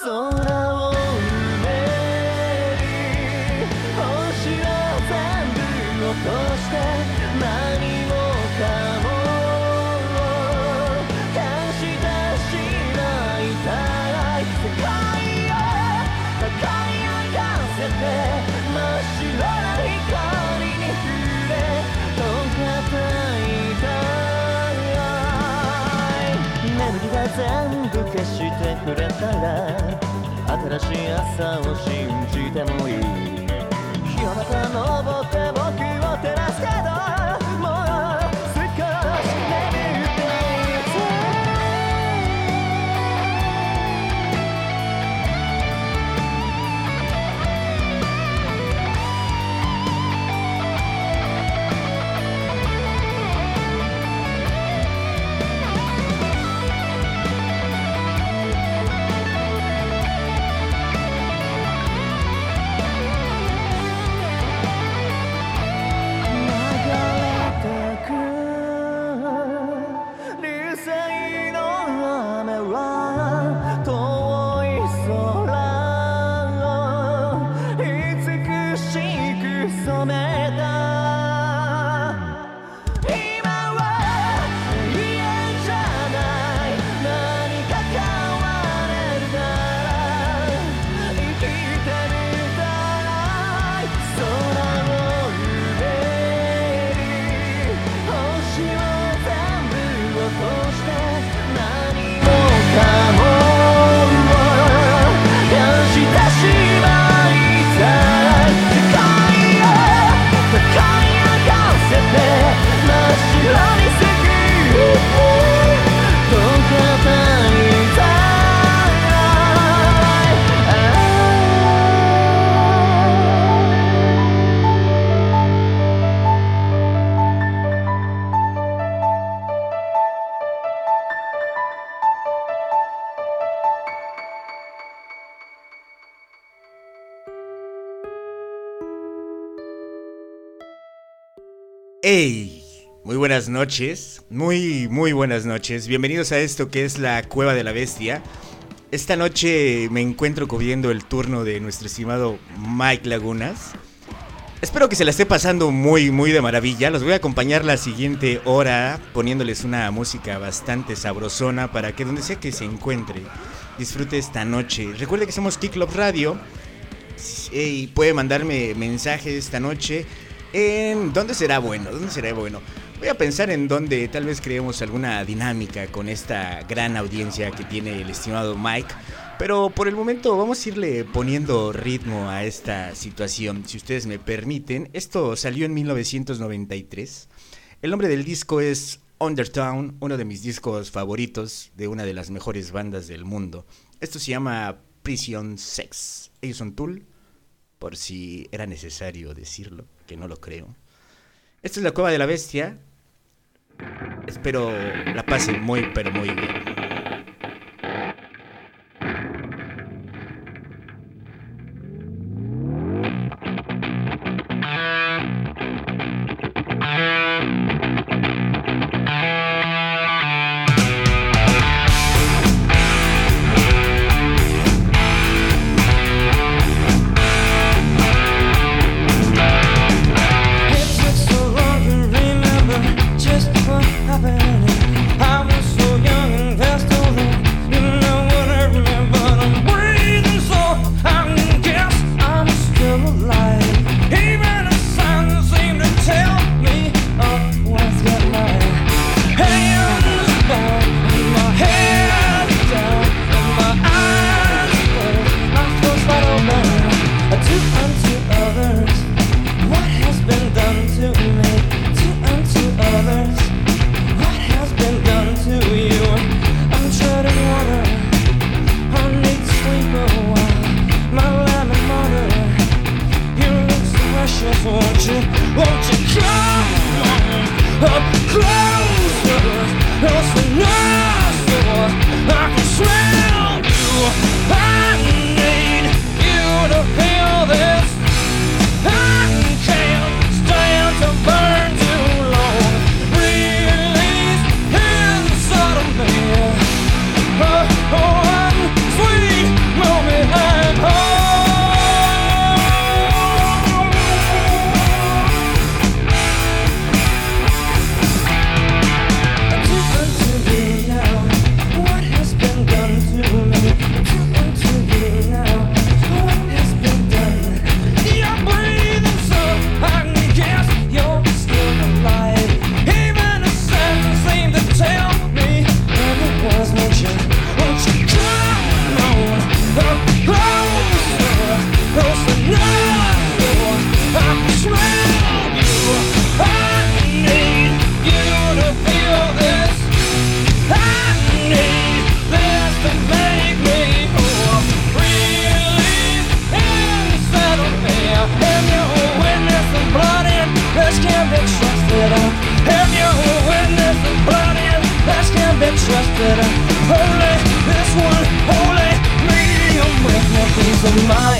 空を埋める星は全部くれたら新しい朝を信じてもいい。日の中登って僕を照らすけど Muy buenas noches, muy, muy buenas noches. Bienvenidos a esto que es la Cueva de la Bestia. Esta noche me encuentro cubriendo el turno de nuestro estimado Mike Lagunas. Espero que se la esté pasando muy, muy de maravilla. Los voy a acompañar la siguiente hora poniéndoles una música bastante sabrosona para que donde sea que se encuentre disfrute esta noche. Recuerde que somos Kick Club Radio y puede mandarme mensajes esta noche en dónde será bueno, dónde será bueno. Voy a pensar en dónde tal vez creemos alguna dinámica con esta gran audiencia que tiene el estimado Mike. Pero por el momento vamos a irle poniendo ritmo a esta situación, si ustedes me permiten. Esto salió en 1993. El nombre del disco es Undertown, uno de mis discos favoritos de una de las mejores bandas del mundo. Esto se llama Prison Sex. Ellos son Tool, por si era necesario decirlo, que no lo creo. Esta es la cueva de la bestia, Espero la pasen muy, pero muy bien. my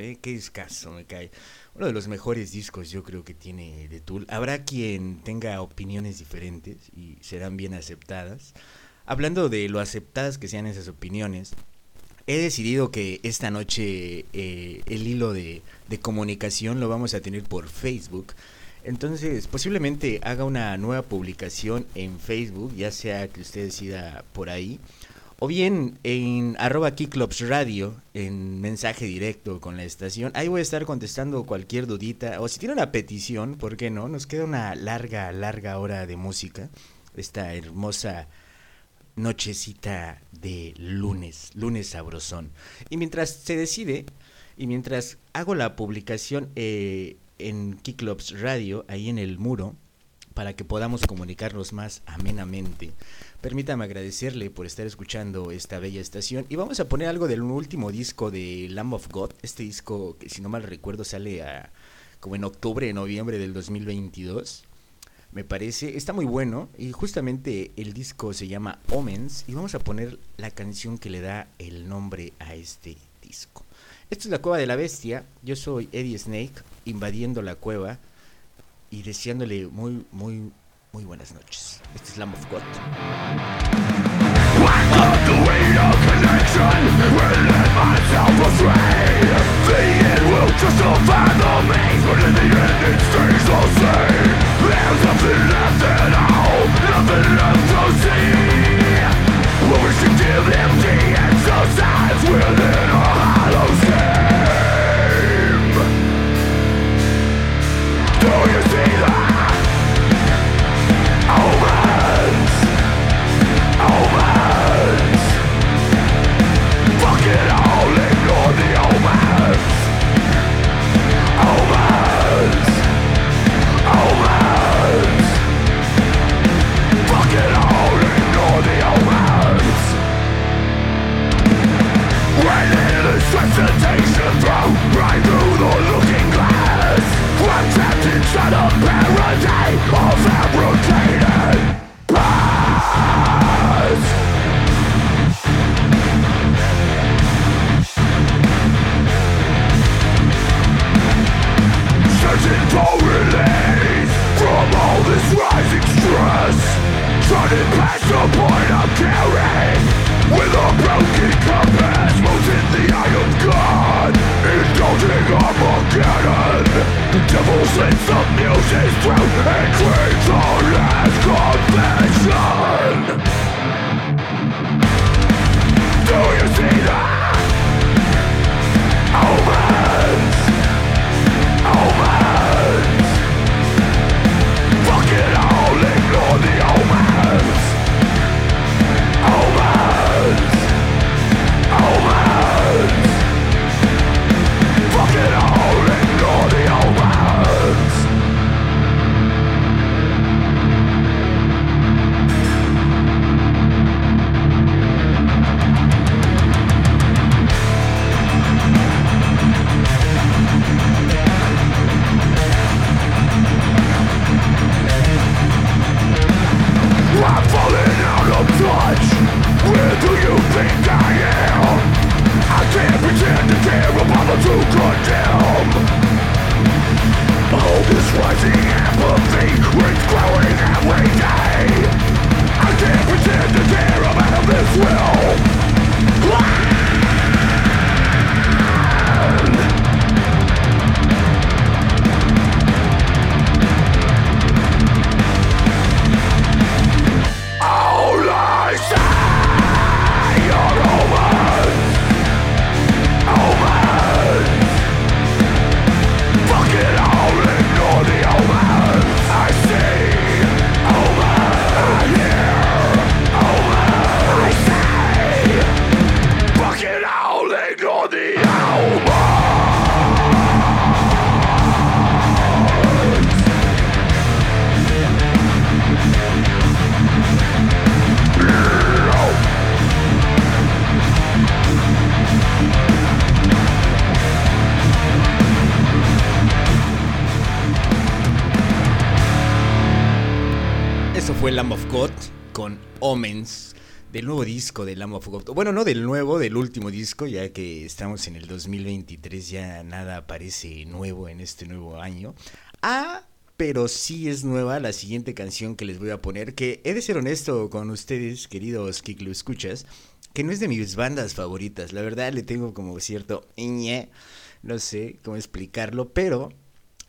¿eh? Qué escaso me cae. Uno de los mejores discos yo creo que tiene de Tool. Habrá quien tenga opiniones diferentes y serán bien aceptadas. Hablando de lo aceptadas que sean esas opiniones, he decidido que esta noche eh, el hilo de, de comunicación lo vamos a tener por Facebook. Entonces, posiblemente haga una nueva publicación en Facebook, ya sea que usted decida por ahí o bien en arroba Radio, en mensaje directo con la estación. Ahí voy a estar contestando cualquier dudita. O si tiene una petición, ¿por qué no? Nos queda una larga, larga hora de música. Esta hermosa nochecita de lunes, lunes sabrosón. Y mientras se decide, y mientras hago la publicación eh, en Keyclubs Radio, ahí en el muro, para que podamos comunicarnos más amenamente. Permítame agradecerle por estar escuchando esta bella estación y vamos a poner algo del último disco de Lamb of God, este disco que si no mal recuerdo sale a, como en octubre, noviembre del 2022. Me parece, está muy bueno y justamente el disco se llama Omens y vamos a poner la canción que le da el nombre a este disco. Esto es la cueva de la bestia, yo soy Eddie Snake invadiendo la cueva y deseándole muy, muy, muy buenas noches. Este es Lamb of God. Sensation through right through the looking glass. I'm trapped inside a paradise of fabricated. Past Searching for from all this rising stress. Turning past the point of caring With a broken compass the eye of God Indulging The devil the throat And Do you see? Omens. Omens. Fuck it all, ignore the Omens disco, ya que estamos en el 2023, ya nada parece nuevo en este nuevo año. Ah, pero sí es nueva la siguiente canción que les voy a poner, que he de ser honesto con ustedes, queridos que lo escuchas, que no es de mis bandas favoritas. La verdad le tengo como cierto... No sé cómo explicarlo, pero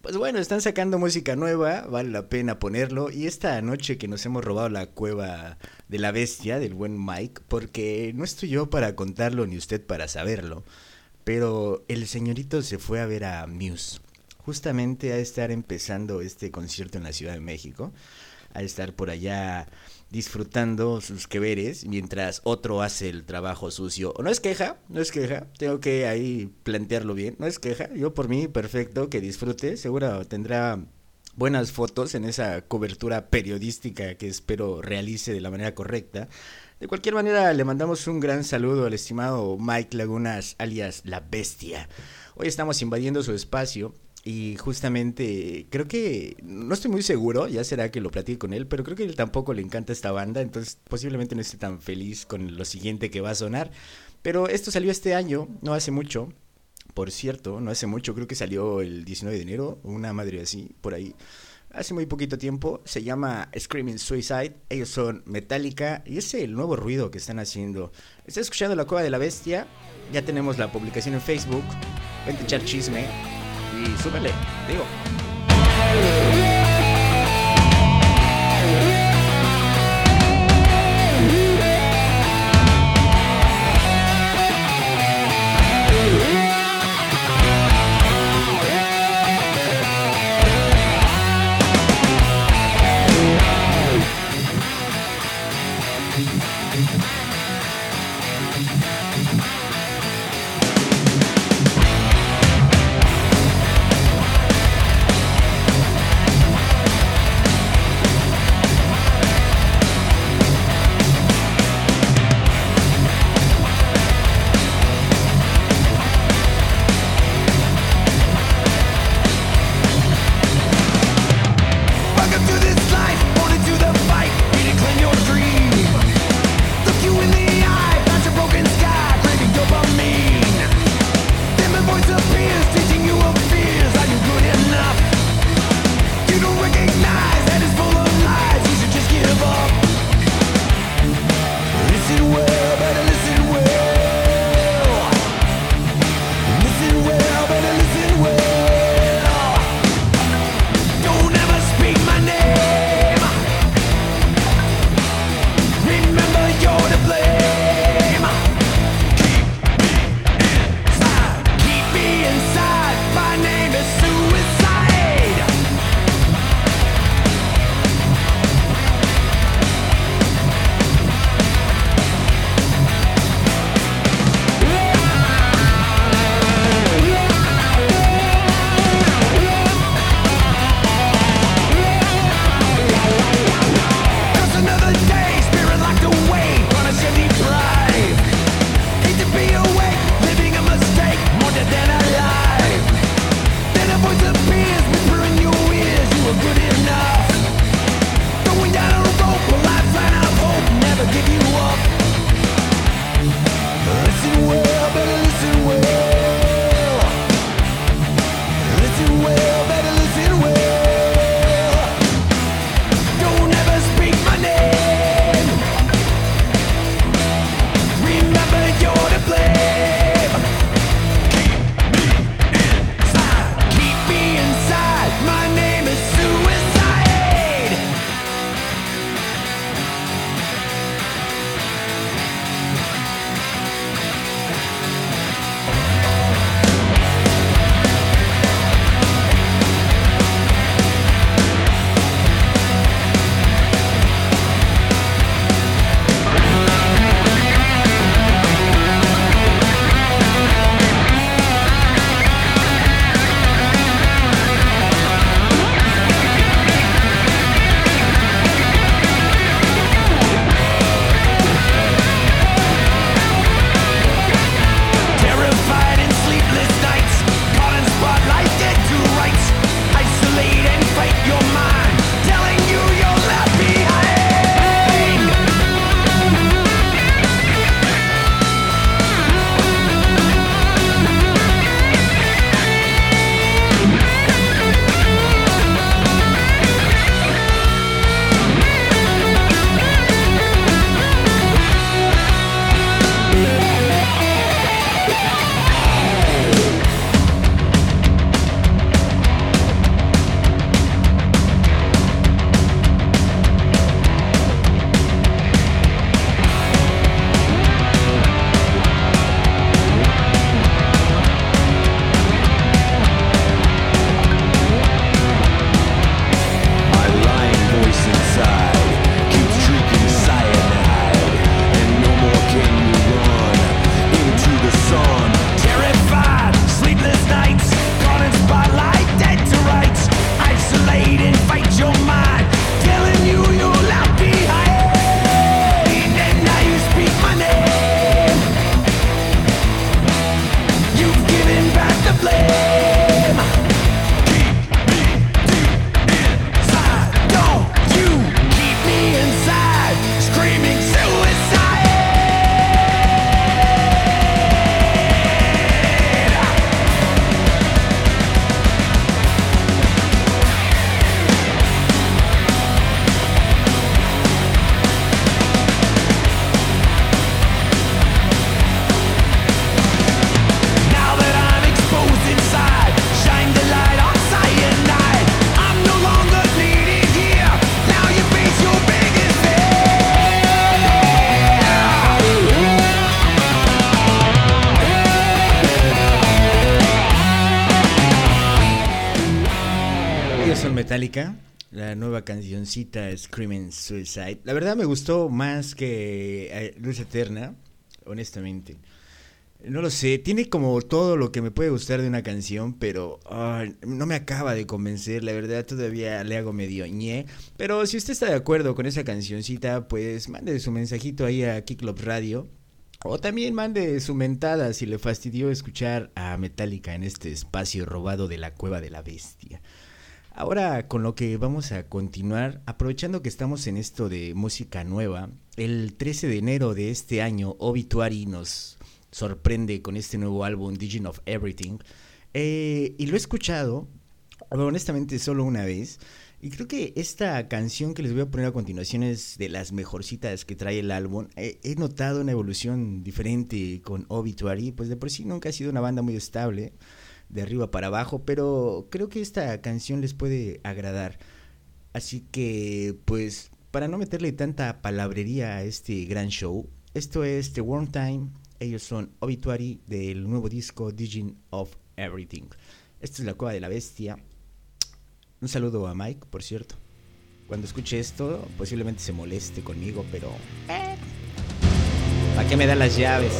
pues bueno, están sacando música nueva, vale la pena ponerlo. Y esta noche que nos hemos robado la cueva de la bestia, del buen Mike, porque no estoy yo para contarlo ni usted para saberlo, pero el señorito se fue a ver a Muse, justamente a estar empezando este concierto en la Ciudad de México, a estar por allá disfrutando sus que mientras otro hace el trabajo sucio. No es queja, no es queja, tengo que ahí plantearlo bien, no es queja, yo por mí perfecto, que disfrute, seguro tendrá buenas fotos en esa cobertura periodística que espero realice de la manera correcta. De cualquier manera, le mandamos un gran saludo al estimado Mike Lagunas, alias La Bestia. Hoy estamos invadiendo su espacio y justamente creo que, no estoy muy seguro, ya será que lo platique con él, pero creo que él tampoco le encanta esta banda, entonces posiblemente no esté tan feliz con lo siguiente que va a sonar. Pero esto salió este año, no hace mucho, por cierto, no hace mucho, creo que salió el 19 de enero, una madre así, por ahí. Hace muy poquito tiempo, se llama Screaming Suicide, ellos son Metallica y es el nuevo ruido que están haciendo. Está escuchando La Cueva de la Bestia, ya tenemos la publicación en Facebook, vente echar chisme, y súbele, digo. Cancioncita Screaming Suicide. La verdad me gustó más que eh, Luz Eterna, honestamente. No lo sé, tiene como todo lo que me puede gustar de una canción, pero no me acaba de convencer, la verdad todavía le hago medio ñe. Pero si usted está de acuerdo con esa cancioncita, pues mande su mensajito ahí a Kicklop Radio. O también mande su mentada si le fastidió escuchar a Metallica en este espacio robado de la cueva de la bestia. Ahora con lo que vamos a continuar, aprovechando que estamos en esto de música nueva, el 13 de enero de este año Obituary nos sorprende con este nuevo álbum Digin of Everything. Eh, y lo he escuchado honestamente solo una vez. Y creo que esta canción que les voy a poner a continuación es de las mejorcitas que trae el álbum. He, he notado una evolución diferente con Obituary, pues de por sí nunca ha sido una banda muy estable de arriba para abajo, pero creo que esta canción les puede agradar. Así que, pues, para no meterle tanta palabrería a este gran show, esto es The Warm Time, ellos son Obituary del nuevo disco Digin of Everything. Esta es la cueva de la bestia. Un saludo a Mike, por cierto. Cuando escuche esto, posiblemente se moleste conmigo, pero... Eh, ¿Para qué me da las llaves?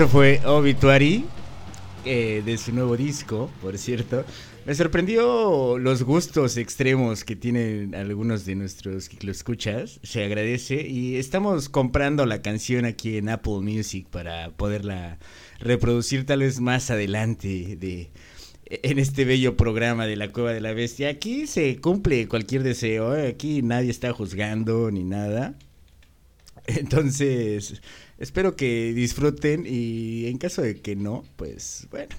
Eso fue Obituary eh, de su nuevo disco, por cierto. Me sorprendió los gustos extremos que tienen algunos de nuestros que lo escuchas. Se agradece y estamos comprando la canción aquí en Apple Music para poderla reproducir tal vez más adelante de en este bello programa de la Cueva de la Bestia. Aquí se cumple cualquier deseo, ¿eh? aquí nadie está juzgando ni nada. Entonces, espero que disfruten y en caso de que no, pues bueno,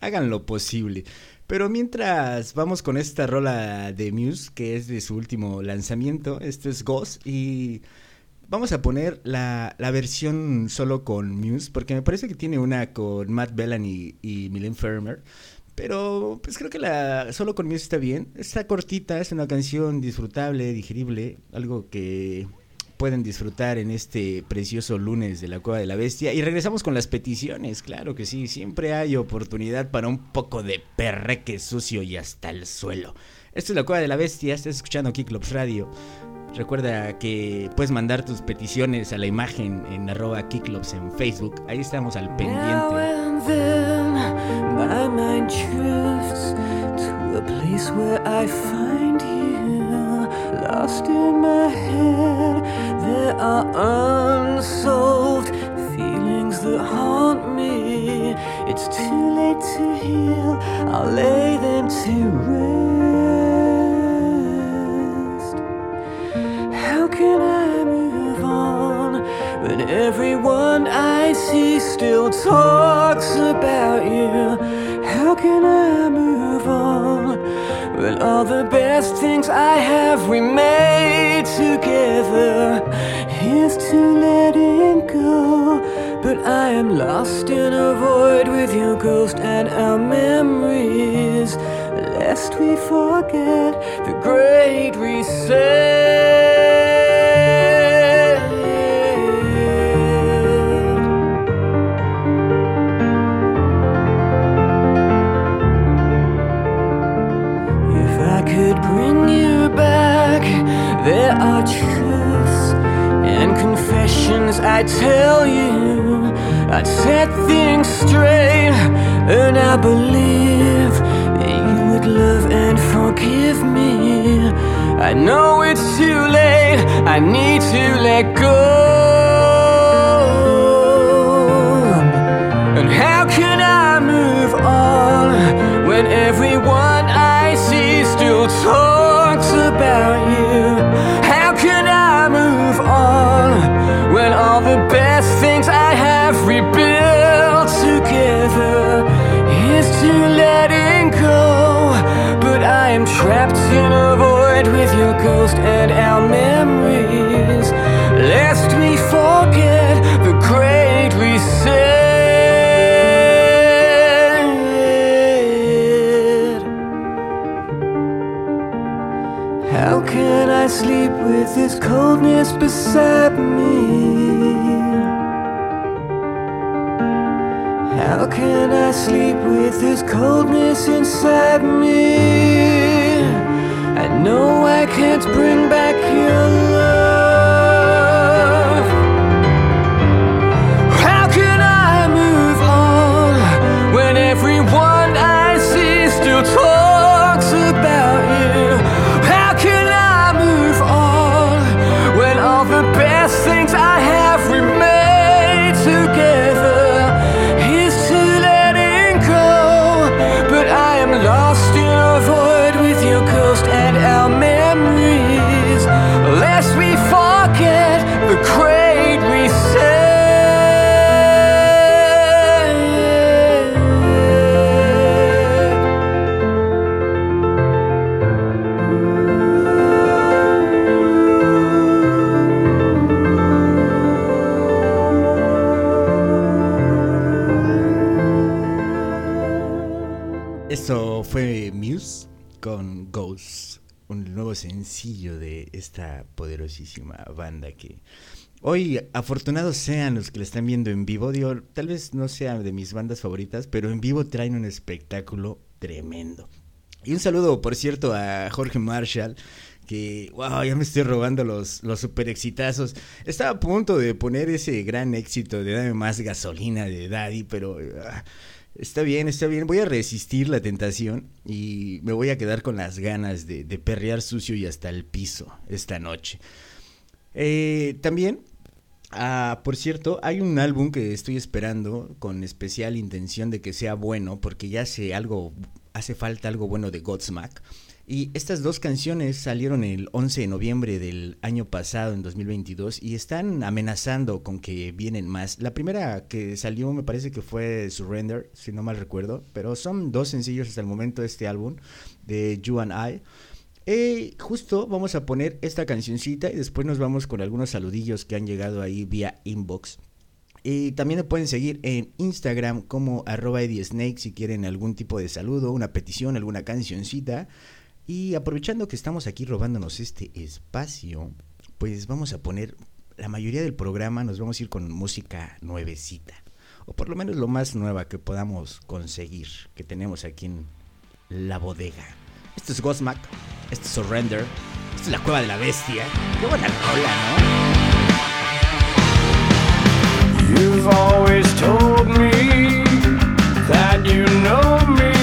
hagan lo posible. Pero mientras vamos con esta rola de Muse, que es de su último lanzamiento, esto es Ghost, y vamos a poner la, versión solo con Muse, porque me parece que tiene una con Matt Bellany y, y Milen Fermer. Pero pues creo que la solo con Muse está bien. Está cortita, es una canción disfrutable, digerible, algo que pueden disfrutar en este precioso lunes de la Cueva de la Bestia. Y regresamos con las peticiones, claro que sí, siempre hay oportunidad para un poco de perreque sucio y hasta el suelo. Esto es la Cueva de la Bestia, estás escuchando Kiklops Radio. Recuerda que puedes mandar tus peticiones a la imagen en arroba Kiklops en Facebook. Ahí estamos al pendiente. There are unsolved feelings that haunt me. It's too late to heal, I'll lay them to rest. How can I move on when everyone I see still talks about you? All the best things I have we made together. Here's to letting go. But I am lost in a void with your ghost and our memories. Lest we forget the great reset I tell you. I'd set things straight, and I believe that you would love and forgive me. I know it's too late, I need to let go. This coldness inside me? I know I can't bring back your esta poderosísima banda que hoy afortunados sean los que la están viendo en vivo. Digo, tal vez no sea de mis bandas favoritas, pero en vivo traen un espectáculo tremendo. Y un saludo, por cierto, a Jorge Marshall, que, wow, ya me estoy robando los, los super exitazos. Estaba a punto de poner ese gran éxito de Dame más gasolina de Daddy, pero ah, está bien, está bien. Voy a resistir la tentación y me voy a quedar con las ganas de, perrear sucio y hasta el piso esta noche. Eh, también Ah, por cierto, hay un álbum que estoy esperando con especial intención de que sea bueno, porque ya hace algo, hace falta algo bueno de Godsmack. Y estas dos canciones salieron el 11 de noviembre del año pasado, en 2022, y están amenazando con que vienen más. La primera que salió me parece que fue Surrender, si no mal recuerdo, pero son dos sencillos hasta el momento de este álbum, de You and I. Eh, justo vamos a poner esta cancioncita y después nos vamos con algunos saludillos que han llegado ahí vía inbox. Y también me pueden seguir en Instagram como arroba Snake si quieren algún tipo de saludo, una petición, alguna cancioncita. Y aprovechando que estamos aquí robándonos este espacio, pues vamos a poner la mayoría del programa, nos vamos a ir con música nuevecita. O por lo menos lo más nueva que podamos conseguir, que tenemos aquí en la bodega. Esto es Gosmack, esto es Surrender, esto es la cueva de la bestia. Qué buena rola, ¿no? You've always told me that you know me,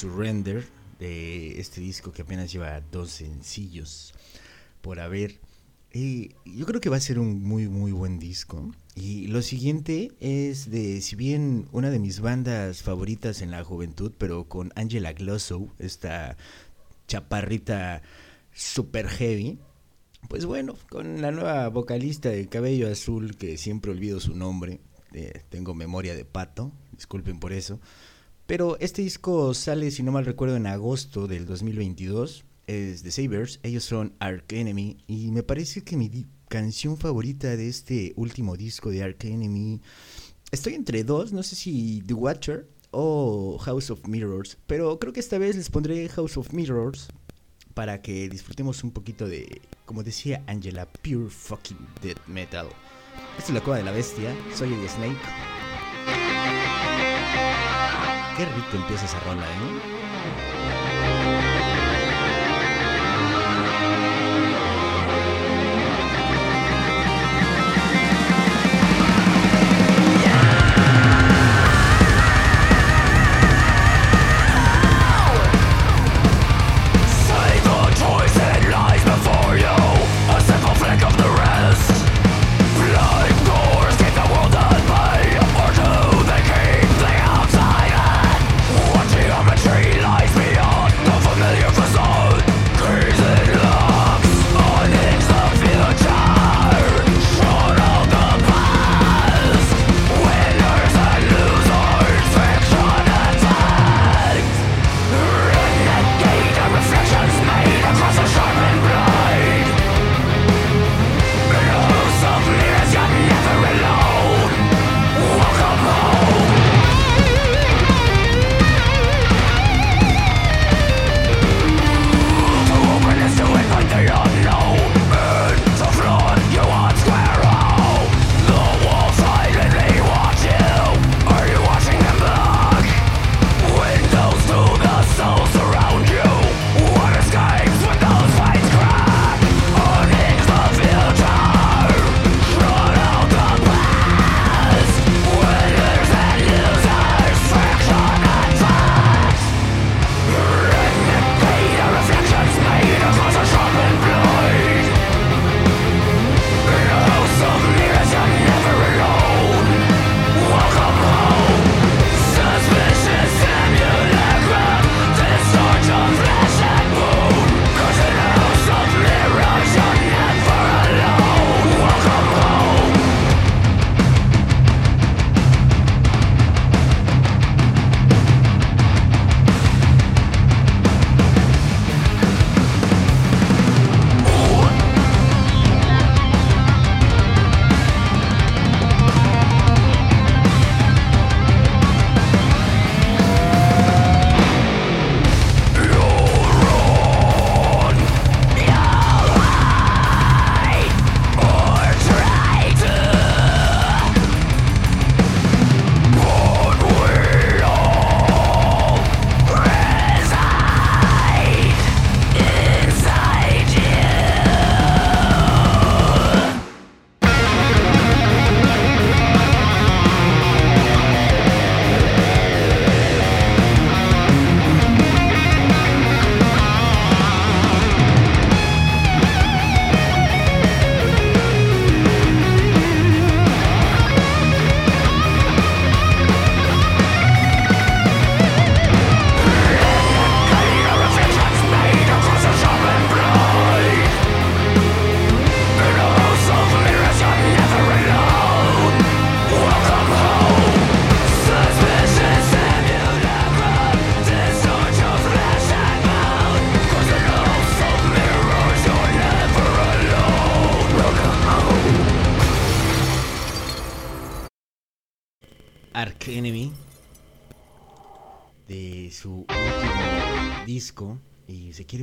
Surrender de este disco que apenas lleva dos sencillos por haber. Y yo creo que va a ser un muy, muy buen disco. Y lo siguiente es de, si bien una de mis bandas favoritas en la juventud, pero con Angela Glossow, esta chaparrita super heavy, pues bueno, con la nueva vocalista de cabello azul, que siempre olvido su nombre, eh, tengo memoria de pato, disculpen por eso. Pero este disco sale, si no mal recuerdo, en agosto del 2022. Es The Sabers, ellos son Ark Enemy. Y me parece que mi canción favorita de este último disco de Ark Enemy. Estoy entre dos, no sé si The Watcher o House of Mirrors. Pero creo que esta vez les pondré House of Mirrors para que disfrutemos un poquito de, como decía Angela, pure fucking death metal. Esta es la cueva de la bestia, soy el Snake. Qué rico empieza esa rola, ¿eh?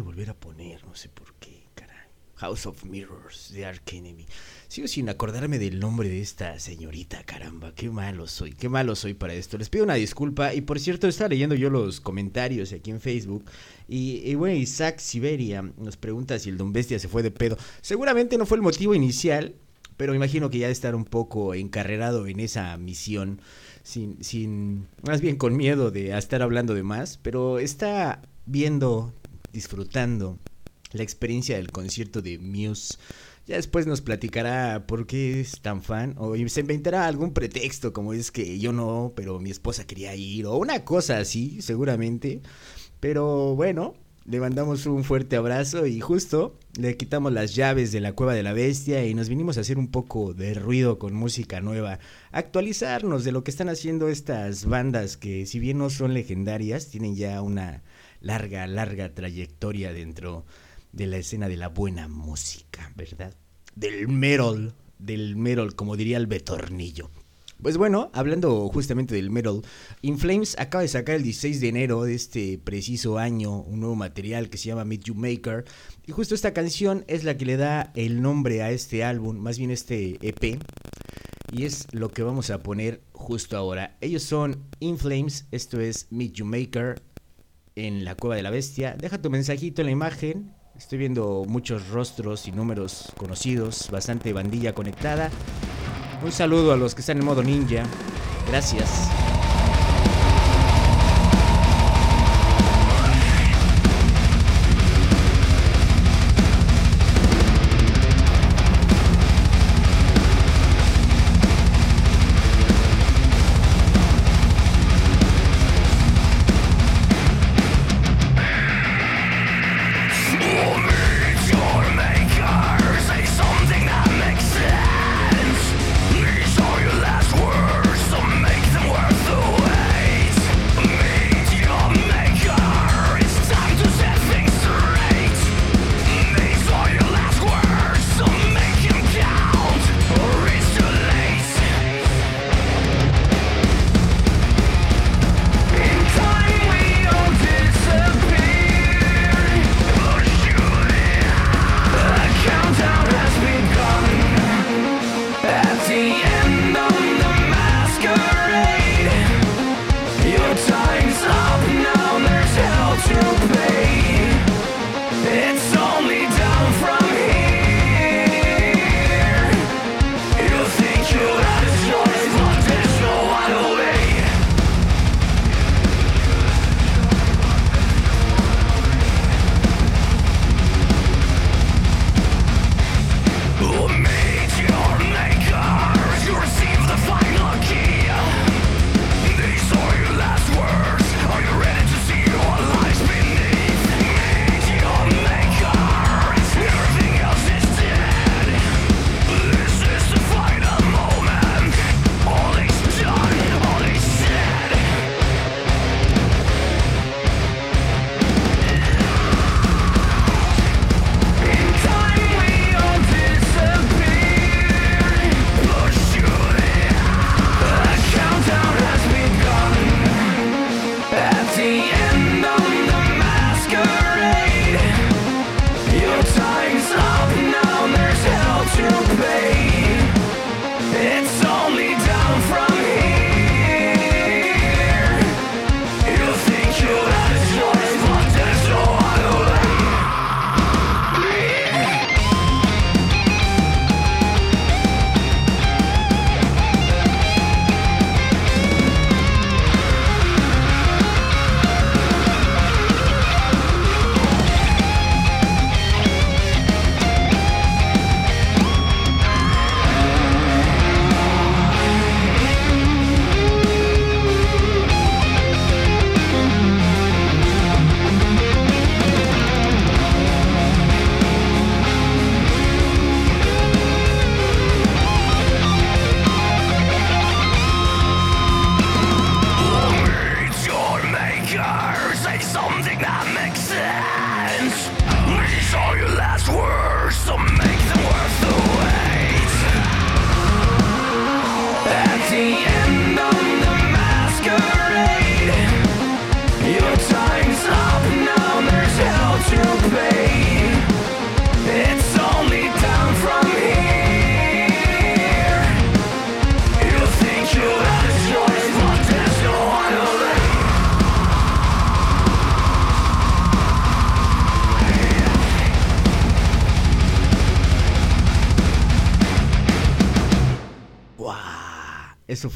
Volver a poner, no sé por qué, caray. House of Mirrors de Ark Enemy. Sigo sin acordarme del nombre de esta señorita, caramba, qué malo soy, qué malo soy para esto. Les pido una disculpa y por cierto estaba leyendo yo los comentarios aquí en Facebook y, y bueno, Isaac Siberia nos pregunta si el Don Bestia se fue de pedo. Seguramente no fue el motivo inicial, pero imagino que ya de estar un poco encarrerado en esa misión sin, sin, más bien con miedo de estar hablando de más, pero está viendo, disfrutando la experiencia del concierto de Muse. Ya después nos platicará por qué es tan fan o se inventará algún pretexto como es que yo no, pero mi esposa quería ir o una cosa así, seguramente. Pero bueno, le mandamos un fuerte abrazo y justo le quitamos las llaves de la cueva de la bestia y nos vinimos a hacer un poco de ruido con música nueva, actualizarnos de lo que están haciendo estas bandas que si bien no son legendarias, tienen ya una larga, larga trayectoria dentro de la escena de la buena música, ¿verdad? Del metal, del metal, como diría el Betornillo. Pues bueno, hablando justamente del metal, Inflames acaba de sacar el 16 de enero de este preciso año un nuevo material que se llama Meet You Maker. Y justo esta canción es la que le da el nombre a este álbum, más bien este EP. Y es lo que vamos a poner justo ahora. Ellos son Inflames, esto es Meet You Maker en la Cueva de la Bestia. Deja tu mensajito en la imagen. Estoy viendo muchos rostros y números conocidos, bastante bandilla conectada. Un saludo a los que están en modo ninja. Gracias.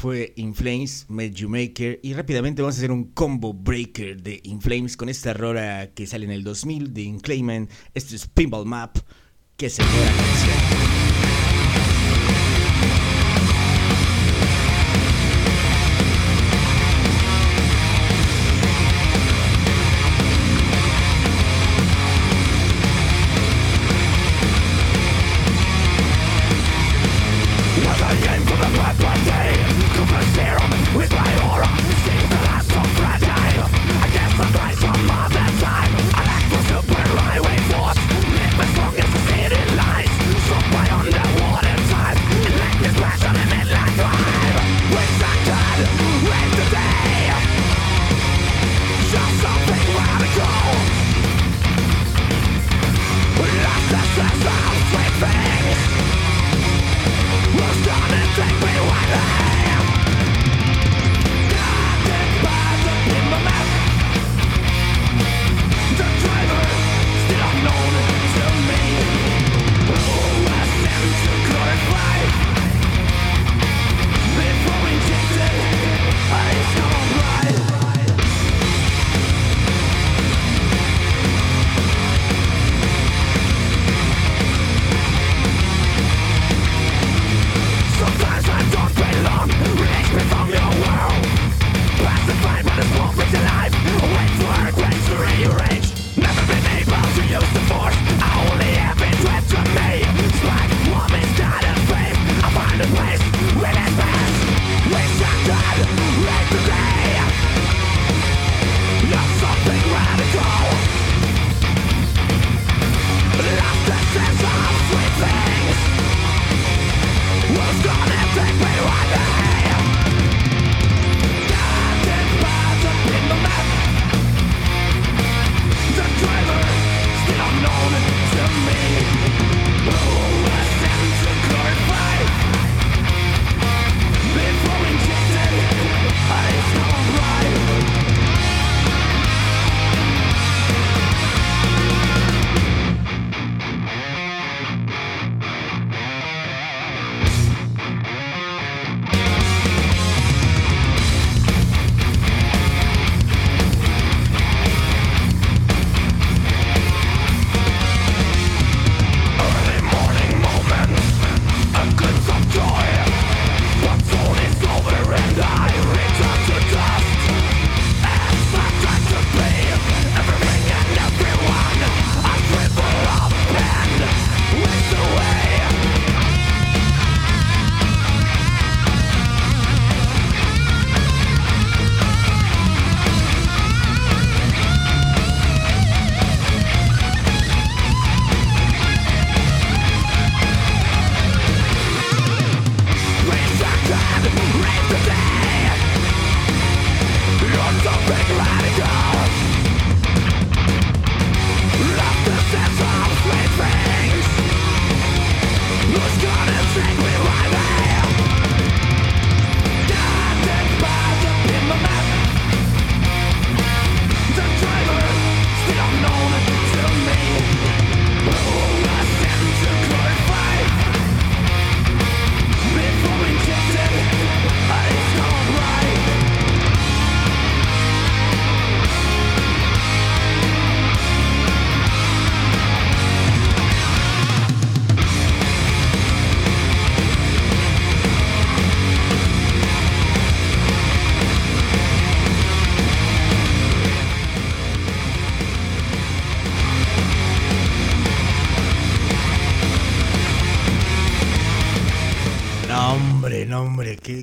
Fue Inflames, Made You Maker. Y rápidamente vamos a hacer un combo breaker de Inflames con esta rola que sale en el 2000 de Inclayman. Esto es Pinball Map. Que se canción.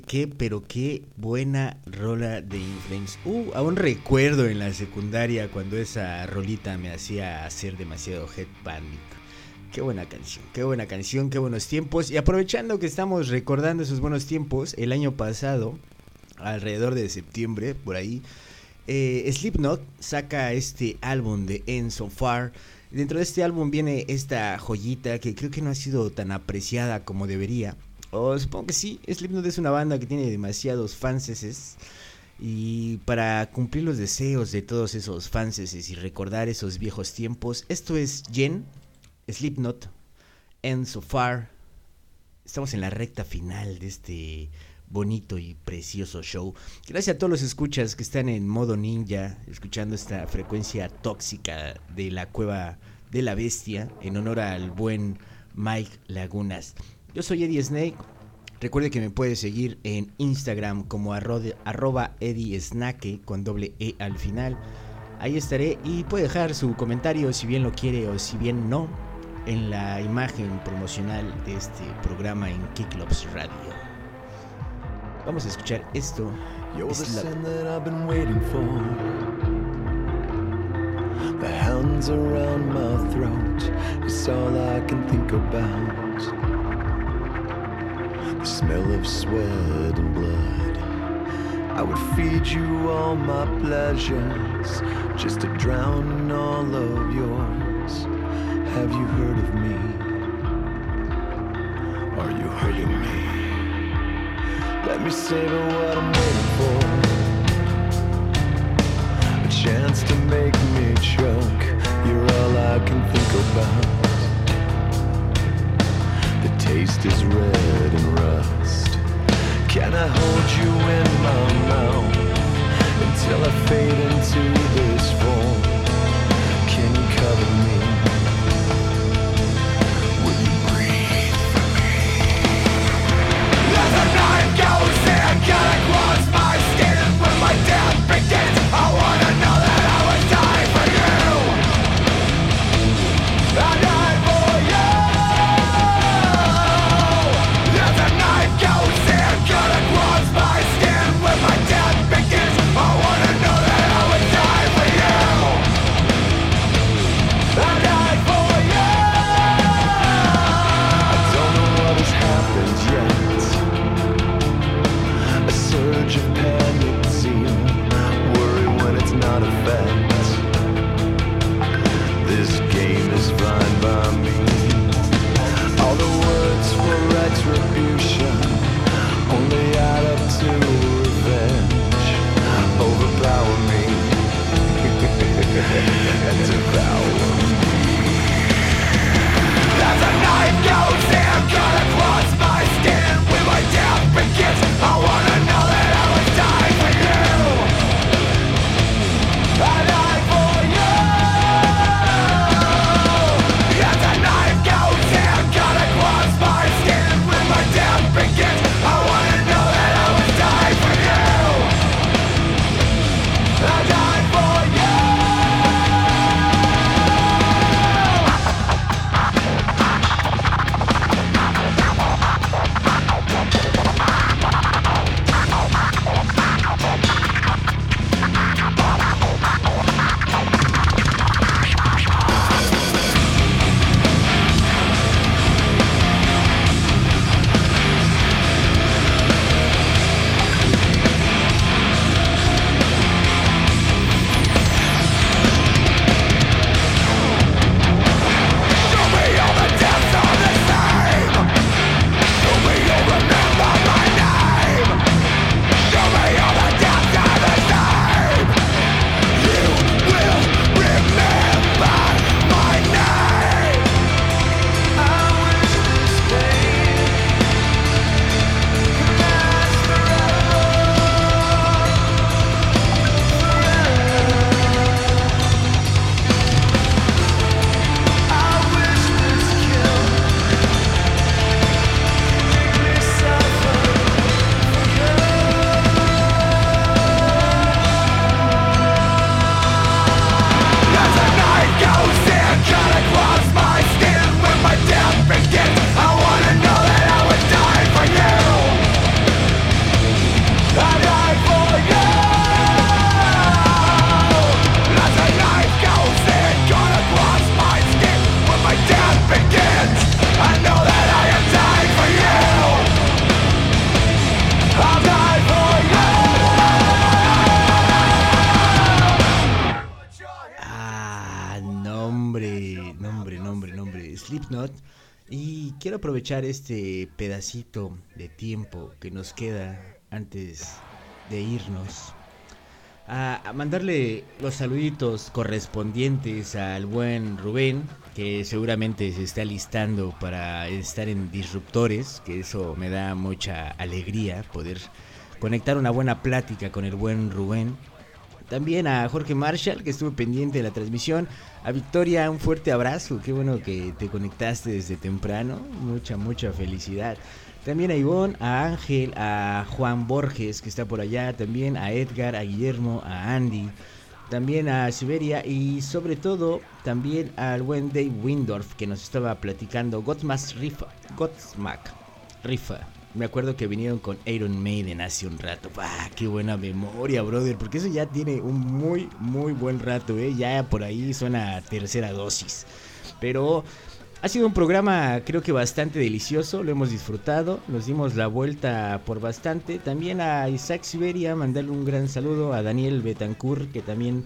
Qué, pero qué buena rola de Inflames. Uh, aún recuerdo en la secundaria cuando esa rolita me hacía hacer demasiado headbanging. Qué buena canción, qué buena canción, qué buenos tiempos. Y aprovechando que estamos recordando esos buenos tiempos, el año pasado, alrededor de septiembre, por ahí, eh, Slipknot saca este álbum de End So Far. Dentro de este álbum viene esta joyita que creo que no ha sido tan apreciada como debería. O supongo que sí, Slipknot es una banda que tiene demasiados fanses. Y para cumplir los deseos de todos esos fanses y recordar esos viejos tiempos, esto es Jen, Slipknot, and So Far. Estamos en la recta final de este bonito y precioso show. Gracias a todos los escuchas que están en modo ninja, escuchando esta frecuencia tóxica de la cueva de la bestia, en honor al buen Mike Lagunas. Yo soy Eddie Snake. Recuerde que me puede seguir en Instagram como arroba Eddie Snake con doble E al final. Ahí estaré y puede dejar su comentario si bien lo quiere o si bien no en la imagen promocional de este programa en Kicklops Radio. Vamos a escuchar esto. You're the Es la- sin that I've been waiting for. The hands around my throat is all I can think about. The smell of sweat and blood. I would feed you all my pleasures just to drown in all of yours. Have you heard of me? Are you hurting me? Let me savor what I'm waiting for. A chance to make me choke. You're all I can think about. Taste is red and rust. Can I hold you in my mouth until I fade into this form? Can you cover me? Will you breathe for me? As the night goes in, cut across aprovechar este pedacito de tiempo que nos queda antes de irnos. a, mandarle los saluditos correspondientes al buen Rubén, que seguramente se está listando para estar en Disruptores, que eso me da mucha alegría poder conectar una buena plática con el buen Rubén. También a Jorge Marshall, que estuvo pendiente de la transmisión. A Victoria, un fuerte abrazo. Qué bueno que te conectaste desde temprano. Mucha, mucha felicidad. También a Ivonne, a Ángel, a Juan Borges, que está por allá. También a Edgar, a Guillermo, a Andy. También a Siberia y sobre todo también al buen Dave Windorf que nos estaba platicando Godsmack Rifa. Godsmack Rifa. Me acuerdo que vinieron con Iron Maiden hace un rato. ¡Ah, qué buena memoria, brother! Porque eso ya tiene un muy, muy buen rato, ¿eh? Ya por ahí suena tercera dosis. Pero ha sido un programa creo que bastante delicioso, lo hemos disfrutado, nos dimos la vuelta por bastante. También a Isaac Siberia, mandarle un gran saludo a Daniel Betancourt que también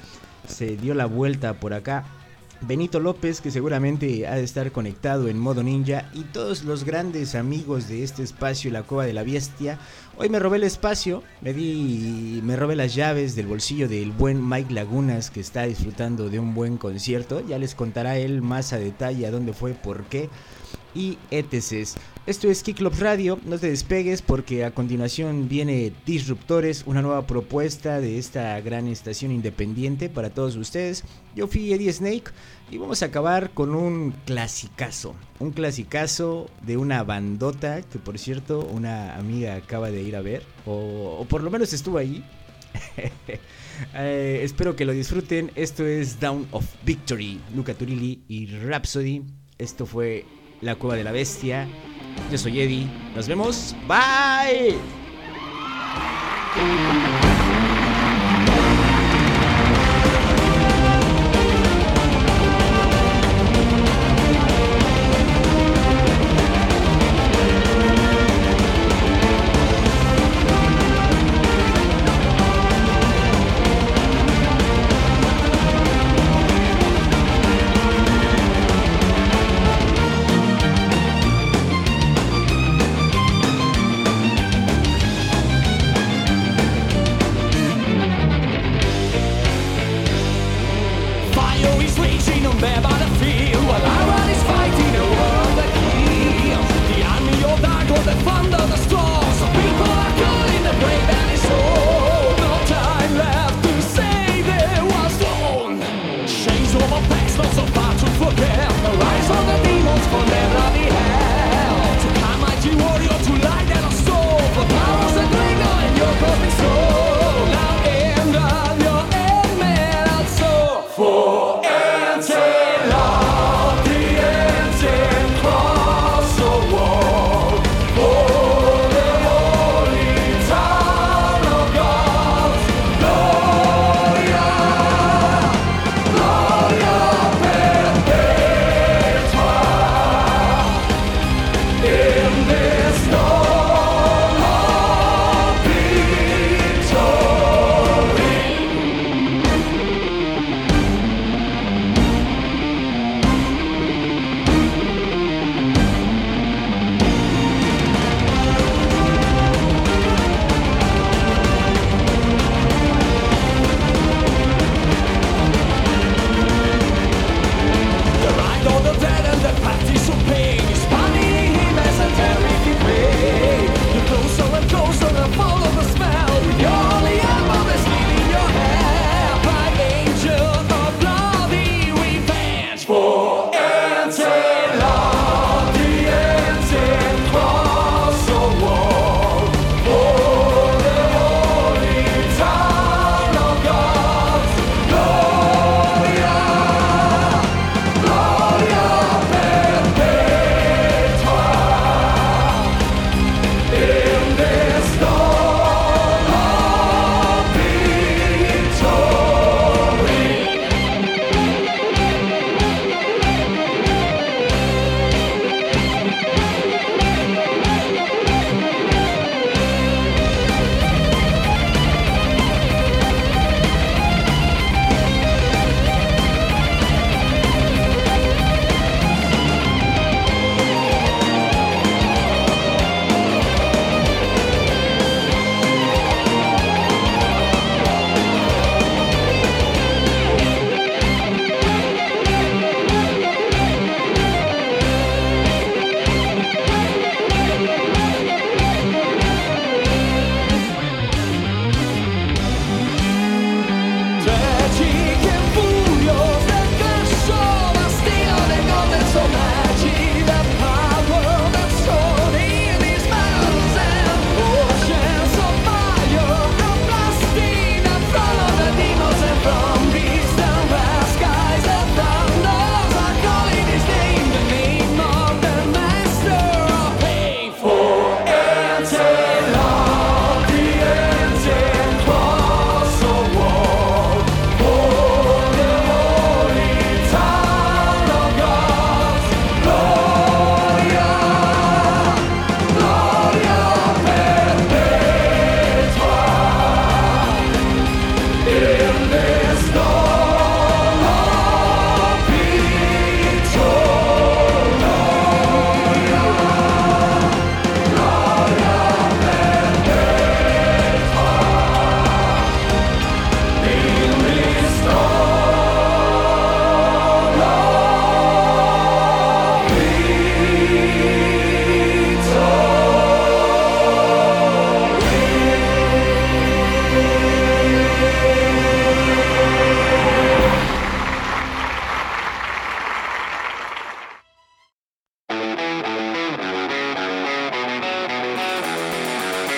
se dio la vuelta por acá. Benito López, que seguramente ha de estar conectado en modo ninja, y todos los grandes amigos de este espacio, la Cueva de la Bestia. Hoy me robé el espacio, me di, me robé las llaves del bolsillo del buen Mike Lagunas, que está disfrutando de un buen concierto. Ya les contará él más a detalle a dónde fue, por qué y etc. Esto es Kicklop Radio, no te despegues porque a continuación viene Disruptores, una nueva propuesta de esta gran estación independiente para todos ustedes. Yo fui Eddie Snake y vamos a acabar con un clasicazo, un clasicazo de una bandota que por cierto una amiga acaba de ir a ver, o, por lo menos estuvo ahí. Eh, espero que lo disfruten. Esto es Down of Victory, Luca Turilli y Rhapsody. Esto fue La Cueva de la Bestia. Yo soy Eddie. Nos vemos. Bye.